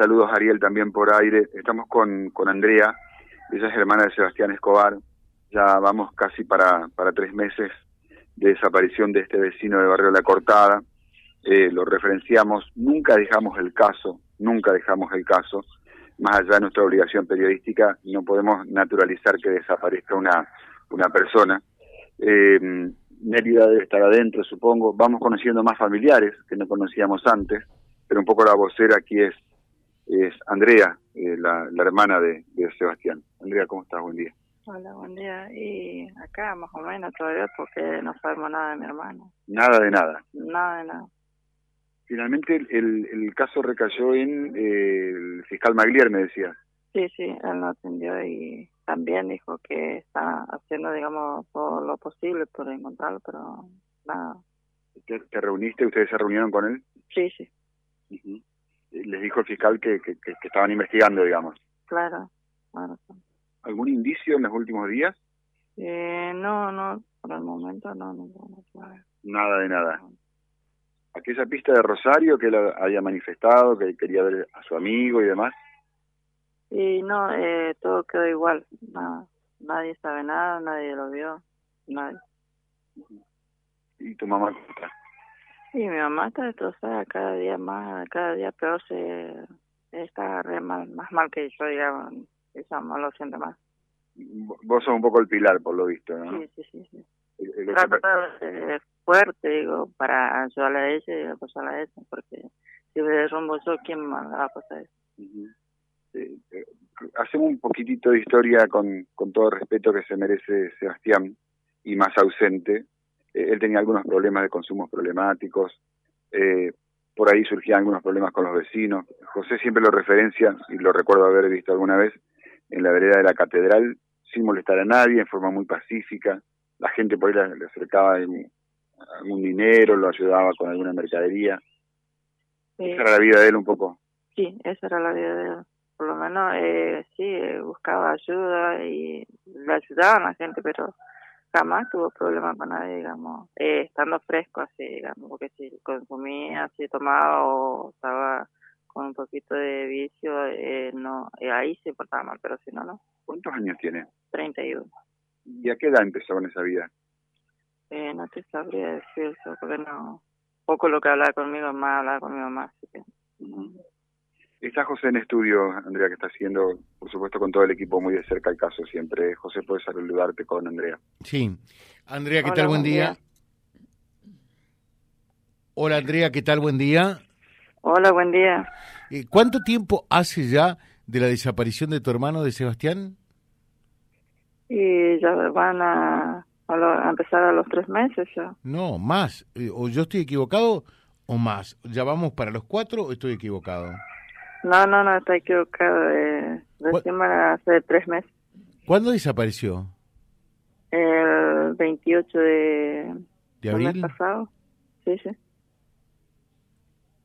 Saludos Ariel también por aire. Estamos con, con Andrea, ella es hermana de Sebastián Escobar. Ya vamos casi para, para tres meses de desaparición de este vecino de Barrio La Cortada. Eh, lo referenciamos, nunca dejamos el caso, nunca dejamos el caso. Más allá de nuestra obligación periodística, no podemos naturalizar que desaparezca una, una persona. Eh, Mérida debe estar adentro, supongo. Vamos conociendo más familiares que no conocíamos antes, pero un poco la vocera aquí es, es Andrea, eh, la, la, hermana de, de, Sebastián. Andrea, ¿cómo estás? Buen día. Hola, buen día. Y acá más o menos todavía porque no sabemos nada de mi hermano. Nada de nada. Nada de nada. Finalmente el, el caso recayó en eh, el fiscal Maglier, me decía. Sí, sí, él no atendió y también dijo que está haciendo, digamos, todo lo posible por encontrarlo, pero nada. ¿Te, te reuniste? ¿Ustedes se reunieron con él? Sí, sí. Uh -huh. Les dijo el fiscal que, que, que, estaban investigando, digamos. Claro, claro. ¿Algún indicio en los últimos días? Eh, no, no, por el momento no, no, no, no. Nada de nada. Aquella pista de Rosario que él había manifestado, que quería ver a su amigo y demás. Y no, eh, todo quedó igual. Nada, nadie sabe nada, nadie lo vio, nadie. ¿Y tu mamá cómo está? Sí, mi mamá está destrozada cada día más, cada día peor se está re mal, más mal que yo, digamos. Eso no lo siento más. Vos sos un poco el pilar, por lo visto, ¿no? Sí, sí, sí. sí. Trato de ser fuerte, digo, para ayudarle a ella y apoyarla a ella, porque si me derrumbo yo, ¿quién me va a pasar eso? Uh -huh. Eh, eh, hacemos un poquitito de historia con, con todo el respeto que se merece Sebastián y más ausente. Eh, él tenía algunos problemas de consumos problemáticos, eh, por ahí surgían algunos problemas con los vecinos. José siempre lo referencia, y lo recuerdo haber visto alguna vez, en la vereda de la catedral, sin molestar a nadie, en forma muy pacífica. La gente por ahí le acercaba algún dinero, lo ayudaba con alguna mercadería. Sí. Esa era la vida de él un poco. Sí, esa era la vida de él por lo menos eh, sí buscaba ayuda y le ayudaban a la gente pero jamás tuvo problemas con nadie digamos eh, estando fresco así digamos porque si consumía si tomaba o estaba con un poquito de vicio eh, no eh, ahí se portaba mal pero si no no ¿cuántos años tiene? 31 ¿y a qué edad empezó con esa vida? Eh, no te sabría decir eso porque no poco lo que hablaba conmigo más hablaba con mi mamá así que uh -huh. Está José en estudio, Andrea, que está haciendo, por supuesto, con todo el equipo muy de cerca el caso siempre. José, puedes saludarte con Andrea. Sí. Andrea, ¿qué Hola, tal? Buen día. día. Hola, Andrea, ¿qué tal? Buen día. Hola, buen día. Eh, ¿Cuánto tiempo hace ya de la desaparición de tu hermano, de Sebastián? Y ya van a, a, lo, a empezar a los tres meses ya. No, más. Eh, ¿O yo estoy equivocado o más? ¿Ya vamos para los cuatro o estoy equivocado? No, no, no, está equivocado. Eh, recién hace tres meses. ¿Cuándo desapareció? El 28 de... ¿De abril? mes pasado. Sí, sí.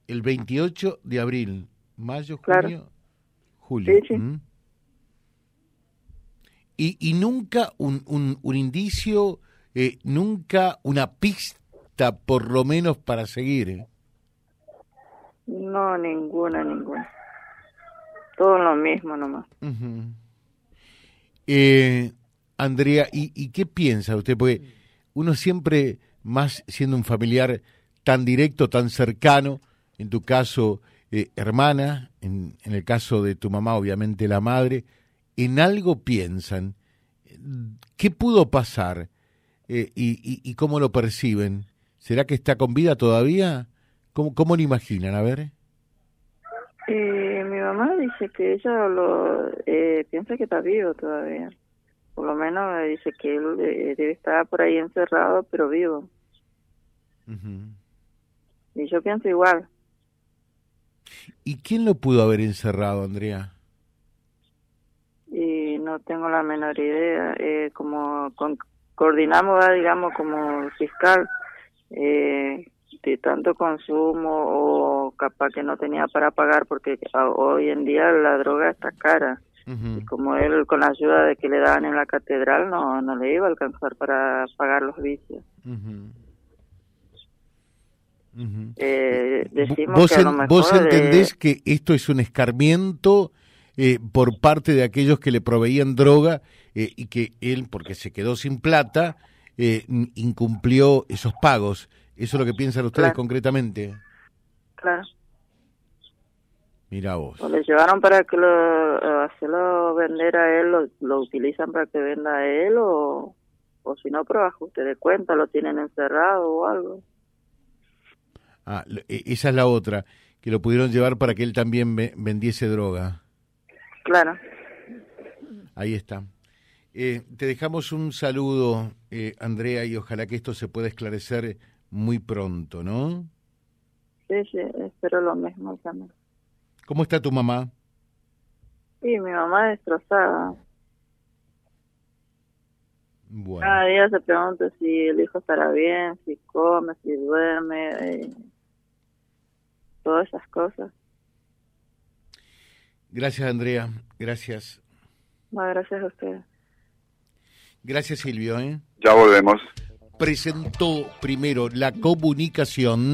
El 28 de abril. Mayo, claro. junio, julio. Sí, sí. ¿Mm? Y, y nunca un, un, un indicio, eh, nunca una pista por lo menos para seguir. ¿eh? No, ninguna, ninguna. Todo lo mismo nomás. Uh eh, Andrea, ¿y, ¿y qué piensa usted? Porque uno siempre, más siendo un familiar tan directo, tan cercano, en tu caso, eh, hermana, en, el caso de tu mamá, obviamente la madre, en algo piensan. ¿Qué pudo pasar eh, y, y, y, cómo lo perciben? ¿Será que está con vida todavía? ¿Cómo, cómo lo imaginan? A ver. Mi mamá dice que ella lo eh, piensa que está vivo todavía. Por lo menos dice que él eh, debe estar por ahí encerrado, pero vivo. Uh -huh. Y yo pienso igual. ¿Y quién lo pudo haber encerrado, Andrea? Y no tengo la menor idea. Eh, como con, coordinamos, digamos, como fiscal, eh, de tanto consumo o capaz que no tenía para pagar porque hoy en día la droga está cara. Uh -huh. Y como él con la ayuda de que le daban en la catedral no, no le iba a alcanzar para pagar los vicios. Uh -huh. eh, decimos ¿Vos, que a lo mejor, ¿Vos entendés que esto es un escarmiento eh, por parte de aquellos que le proveían droga eh, y que él, porque se quedó sin plata, incumplió esos pagos? ¿Eso es lo que piensan ustedes Claro. concretamente? Claro. Mira vos. O le llevaron para que lo, eh, hacerlo vender a él, lo, lo utilizan para que venda a él o, o si no, por ajuste de cuenta, lo tienen encerrado o algo. Ah, lo- e- esa es la otra, que lo pudieron llevar para que él también ve- vendiese droga. Claro. Ahí está. Eh, te dejamos un saludo, eh, Andrea, y ojalá que esto se pueda esclarecer muy pronto, ¿no? Sí, sí, espero lo mismo también. ¿Cómo está tu mamá? Sí, mi mamá destrozada. Bueno, Cada día se pregunta si el hijo estará bien, si come, si duerme, eh, todas esas cosas. gracias, Andrea. Gracias. Bueno, gracias a ustedes. Gracias, Silvio. ¿eh? Ya volvemos. Presentó primero la comunicación.